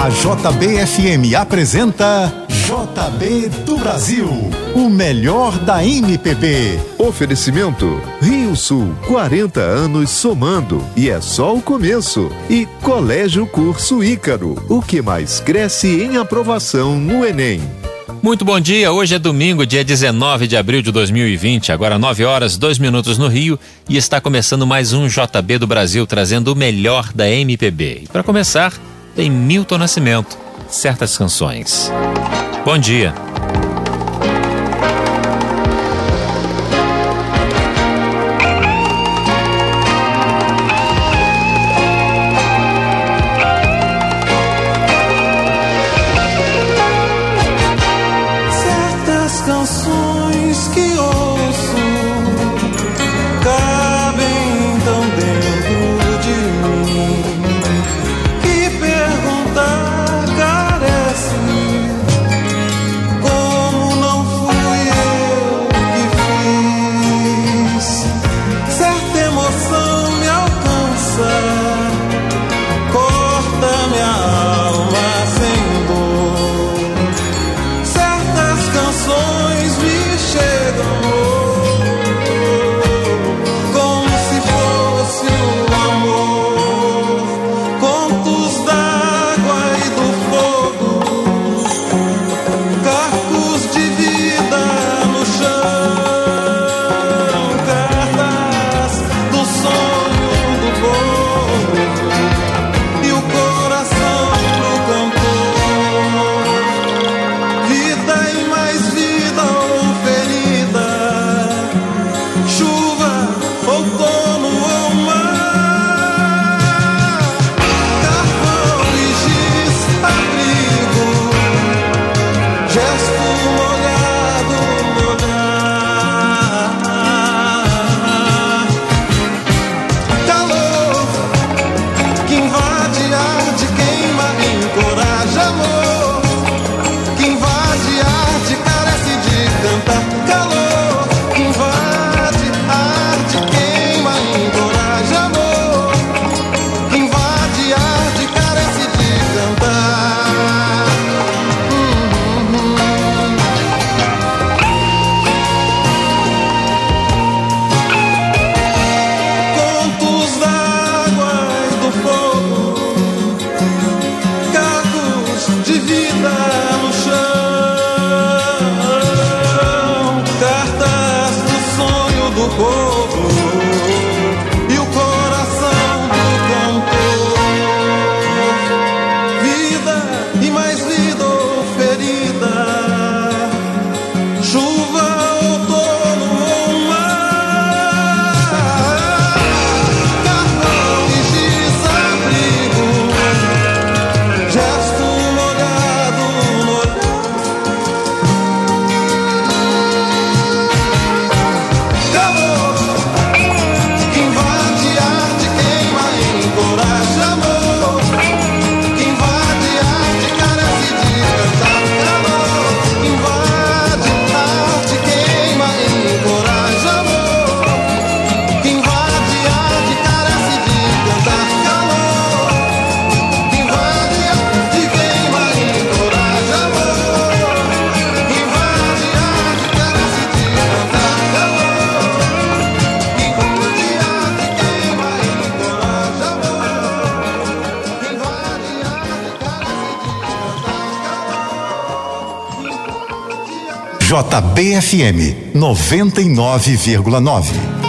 A JBFM apresenta JB do Brasil, o melhor da MPB. Oferecimento Rio Sul, 40 anos somando e é só o começo. E Colégio Curso Ícaro, o que mais cresce em aprovação no Enem. Muito bom dia, hoje é domingo, dia 19 de abril de 2020, agora 9 horas, 2 minutos no Rio e está começando mais um JB do Brasil trazendo o melhor da MPB. E para começar, tem Milton Nascimento, certas canções. Bom dia. JBFM 99,9.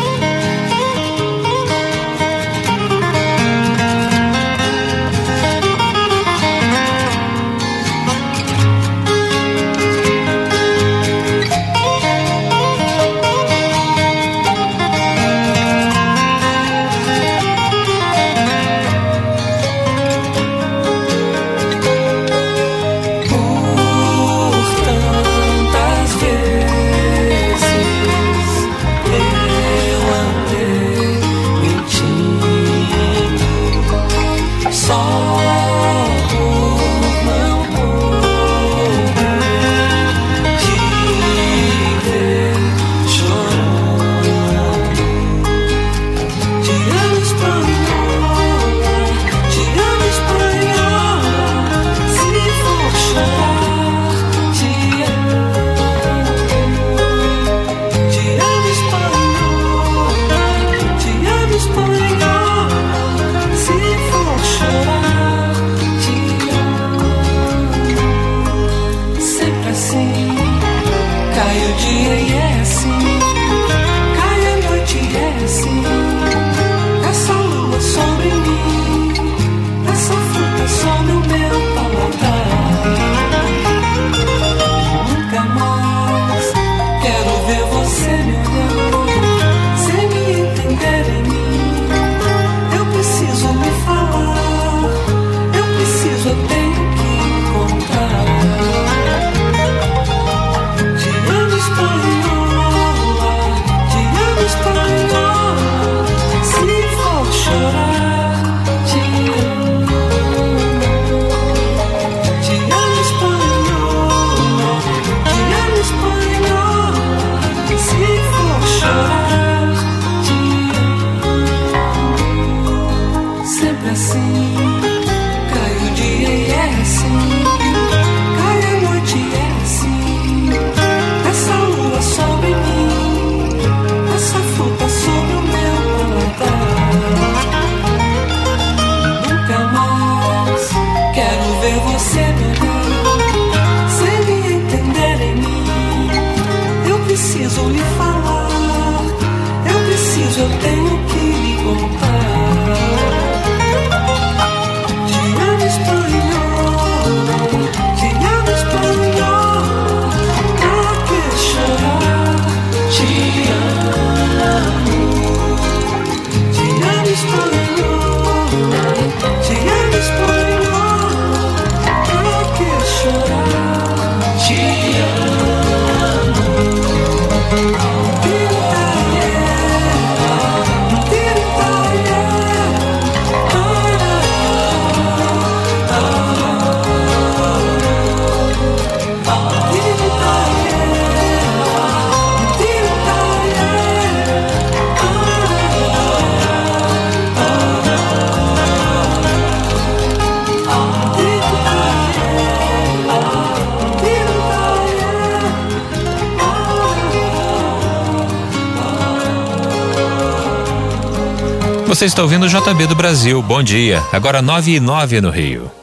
Você está ouvindo o JB do Brasil. Bom dia. Agora 9 e 9 no Rio.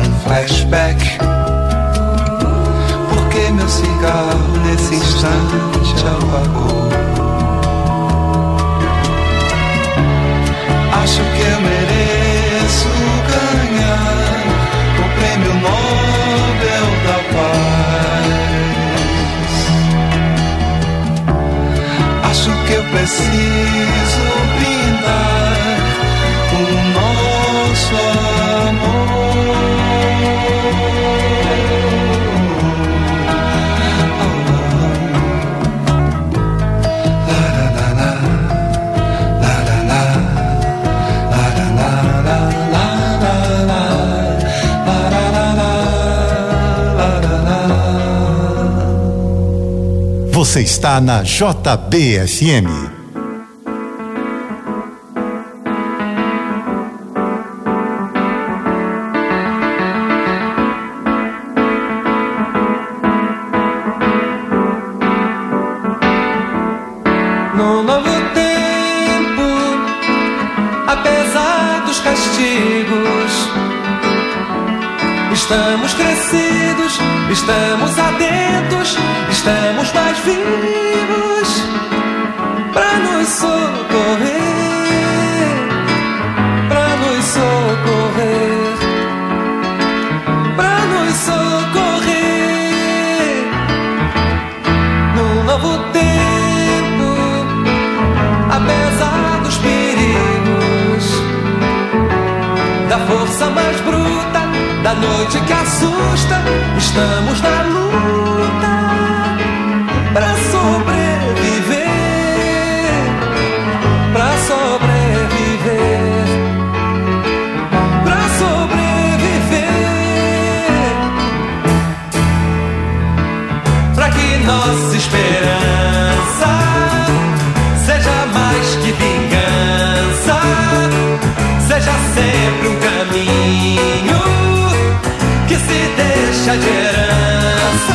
Um flashback, porque meu cigarro nesse instante apagou. Acho que eu mereço ganhar o prêmio Nobel da Paz. Acho que eu preciso brindar o nosso Você está na JBFM. Da noite que assusta, estamos na luta para sobreviver, para sobreviver, para sobreviver, para que nossa esperança seja mais que vingança, seja sempre um caminho deixa de herança.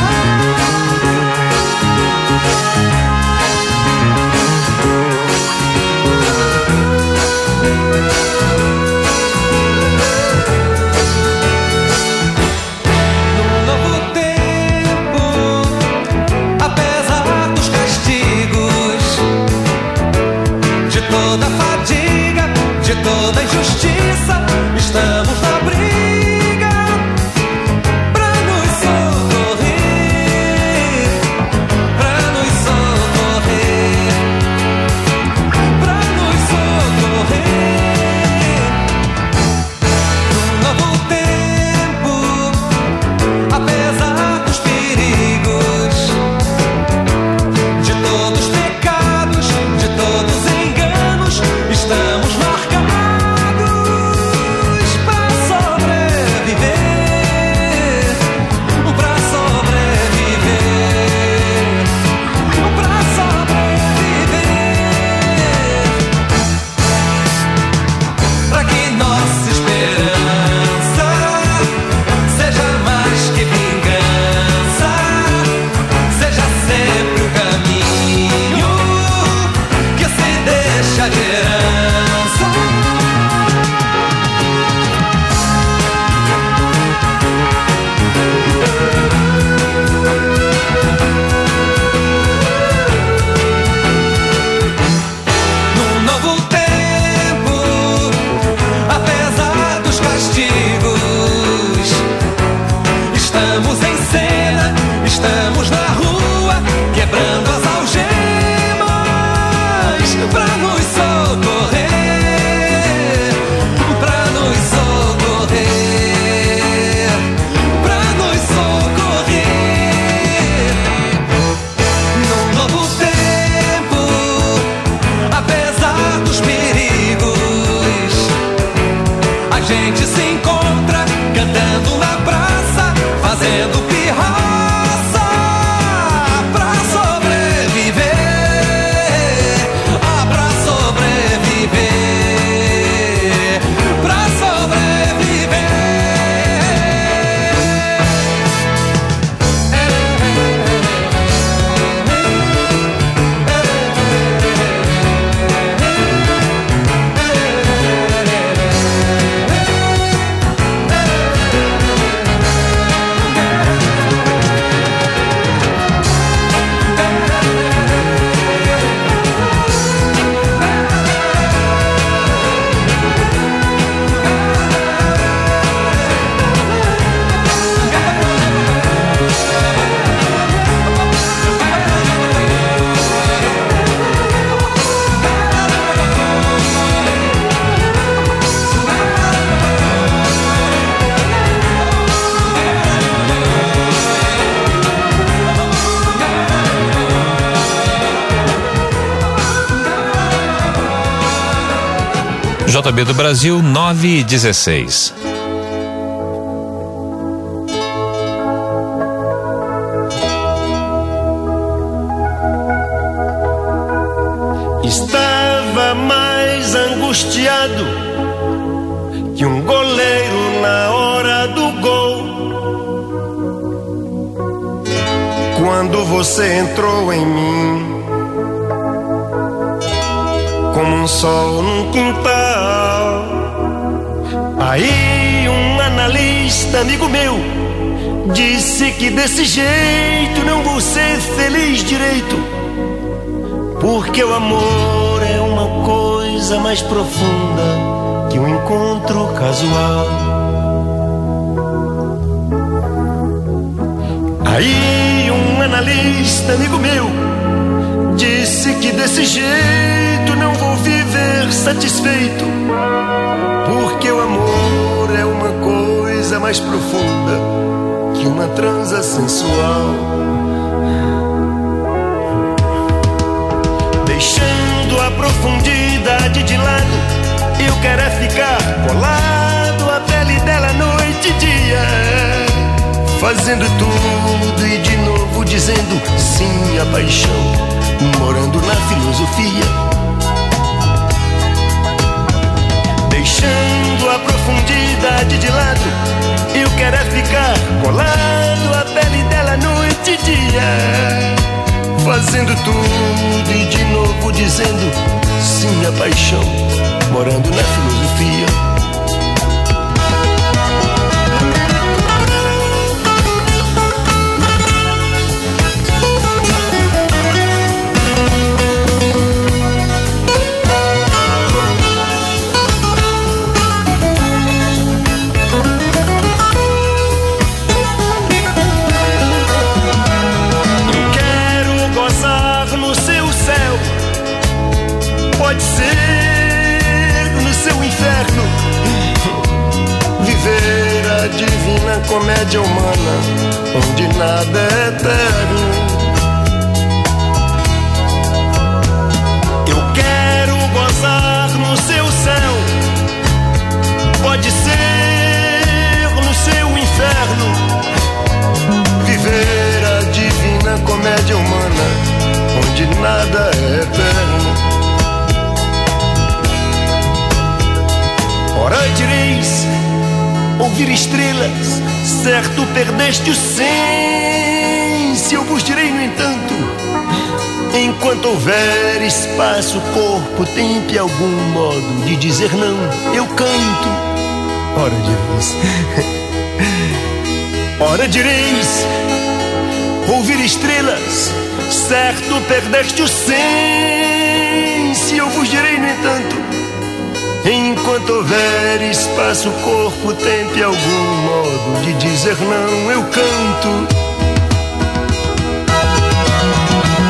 JB do Brasil, 9 e 16. Estava mais angustiado que um goleiro na hora do gol. Quando você entrou em mim, sol num quintal. Aí um analista, amigo meu, disse que desse jeito não vou ser feliz direito. Porque o amor é uma coisa mais profunda que um encontro casual. Aí um analista, amigo meu, disse que desse jeito viver satisfeito. Porque o amor é uma coisa mais profunda que uma transa sensual. Deixando a profundidade de lado, eu quero é ficar colado à pele dela noite e dia. Fazendo tudo e de novo dizendo sim à paixão, morando na filosofia. Deixando a profundidade de lado, eu quero é ficar colado à pele dela noite e dia fazendo tudo e de novo dizendo sim à paixão, morando na filosofia. Comédia humana, onde nada é eterno. Eu quero gozar no seu céu, pode ser no seu inferno viver a divina comédia humana, onde nada é eterno. Ora direis, ouvir estrelas, certo perdeste o senso. Eu vos direi, no entanto, enquanto houver espaço, corpo, tempo e algum modo de dizer não, eu canto. Ora direis. Ora direis, ouvir estrelas, certo perdeste o senso. Eu vos direi, no entanto, enquanto houver espaço, corpo, tempo e algum modo de dizer não, eu canto.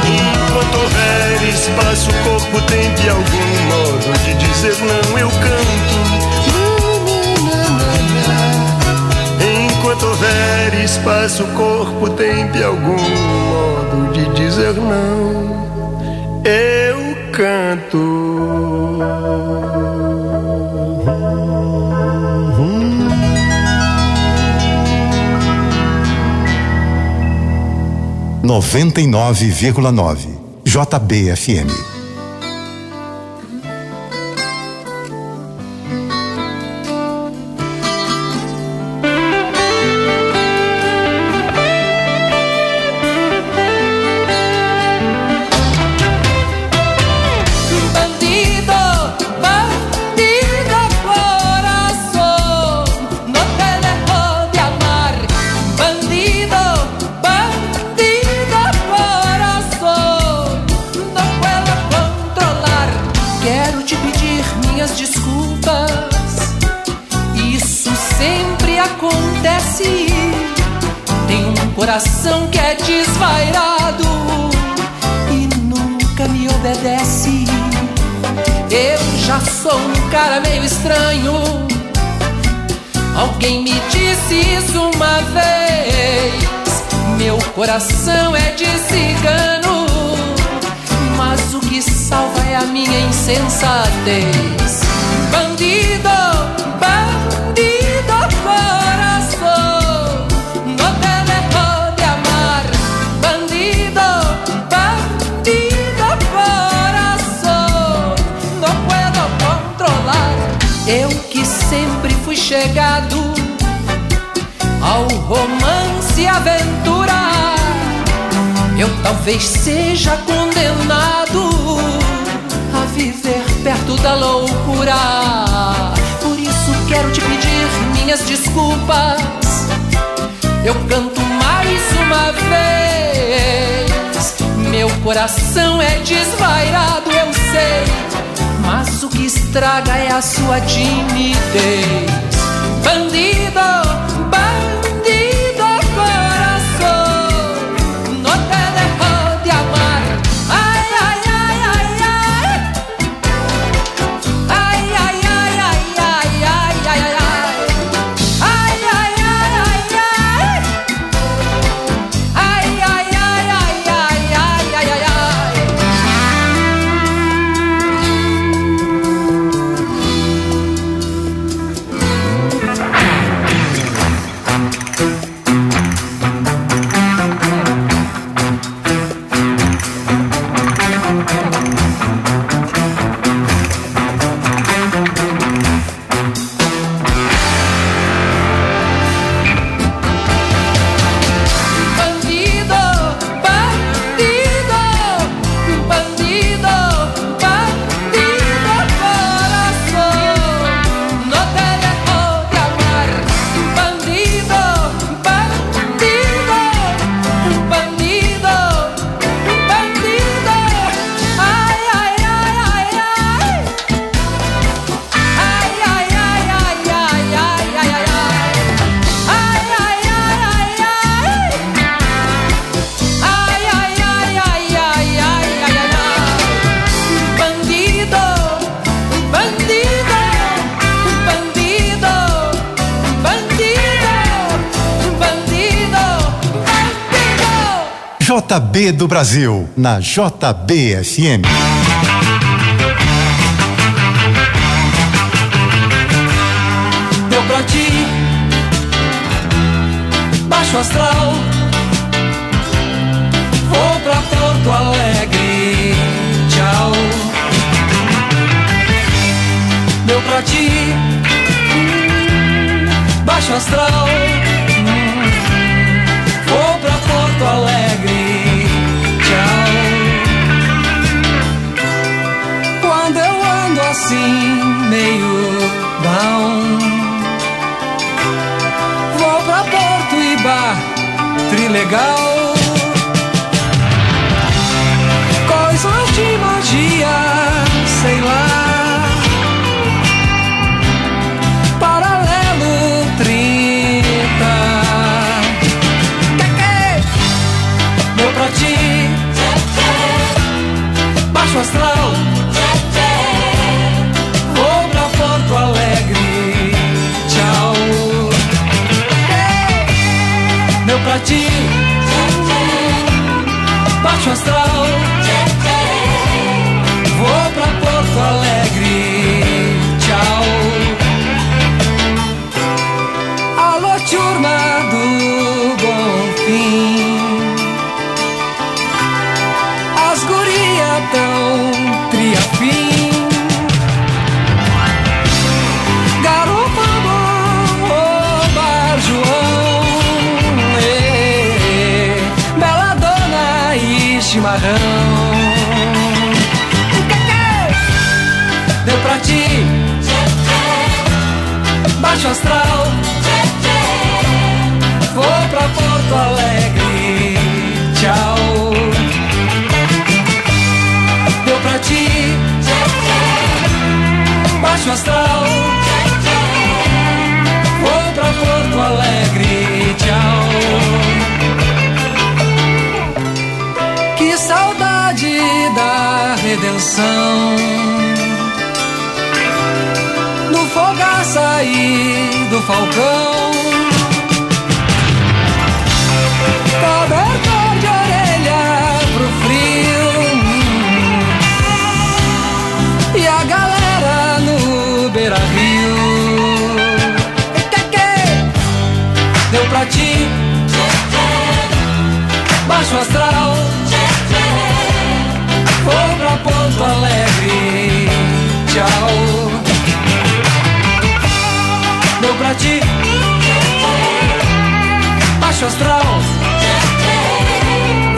Enquanto houver espaço, corpo, tempo e algum modo de dizer não, eu canto. Enquanto houver espaço, corpo, tempo e algum modo de dizer não, eu canto. Noventa e nove vírgula nove JBFM. Já sou um cara meio estranho. Alguém me disse isso uma vez. Meu coração é de cigano. Mas o que salva é a minha insensatez. bandido, bandido chegado ao romance e aventura. Eu talvez seja condenado a viver perto da loucura. Por isso quero te pedir minhas desculpas. Eu canto mais uma vez. Meu coração é desvairado, eu sei. Mas o que estraga é a sua timidez. Bandido, JB do Brasil, na JBFM. Deu pra ti Baixo astral. Vou pra Porto Alegre Tchau. Deu pra ti Baixo astral. Vou pra Porto Alegre assim Meio down Vou pra Porto Iba, Trilegal. Astral Vou pra Porto Alegre, tchau. Que saudade da redenção. No fogar sair do falcão. beira rio. Deu pra ti, baixo astral, foi pra Porto Alegre, tchau. Deu pra ti, baixo astral,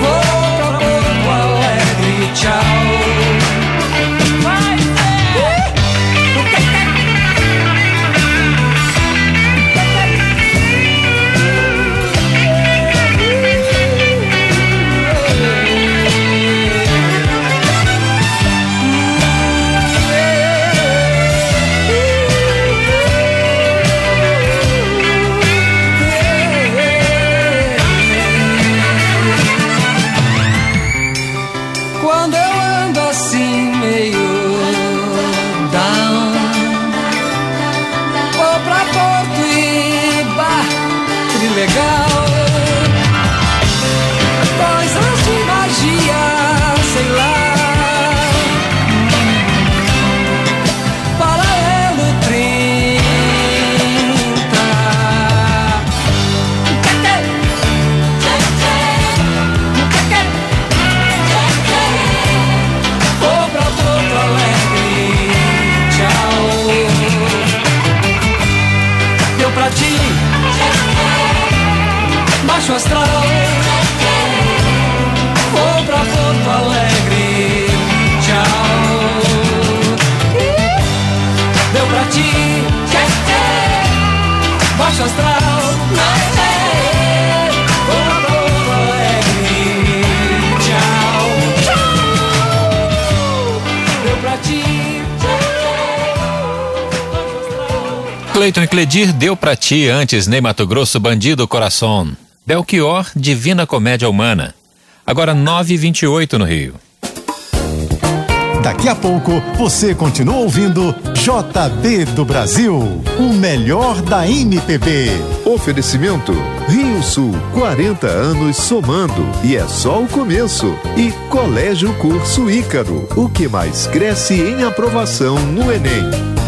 Vou pra Porto Alegre, tchau. Cleiton e Cledir deu pra ti antes Ney Mato Grosso Bandido Coração. Belchior, Divina Comédia Humana. Agora 9h28 no Rio. Daqui a pouco você continua ouvindo JB do Brasil, o melhor da MPB. Oferecimento Rio Sul, 40 anos somando e é só o começo. E Colégio Curso Ícaro, o que mais cresce em aprovação no Enem.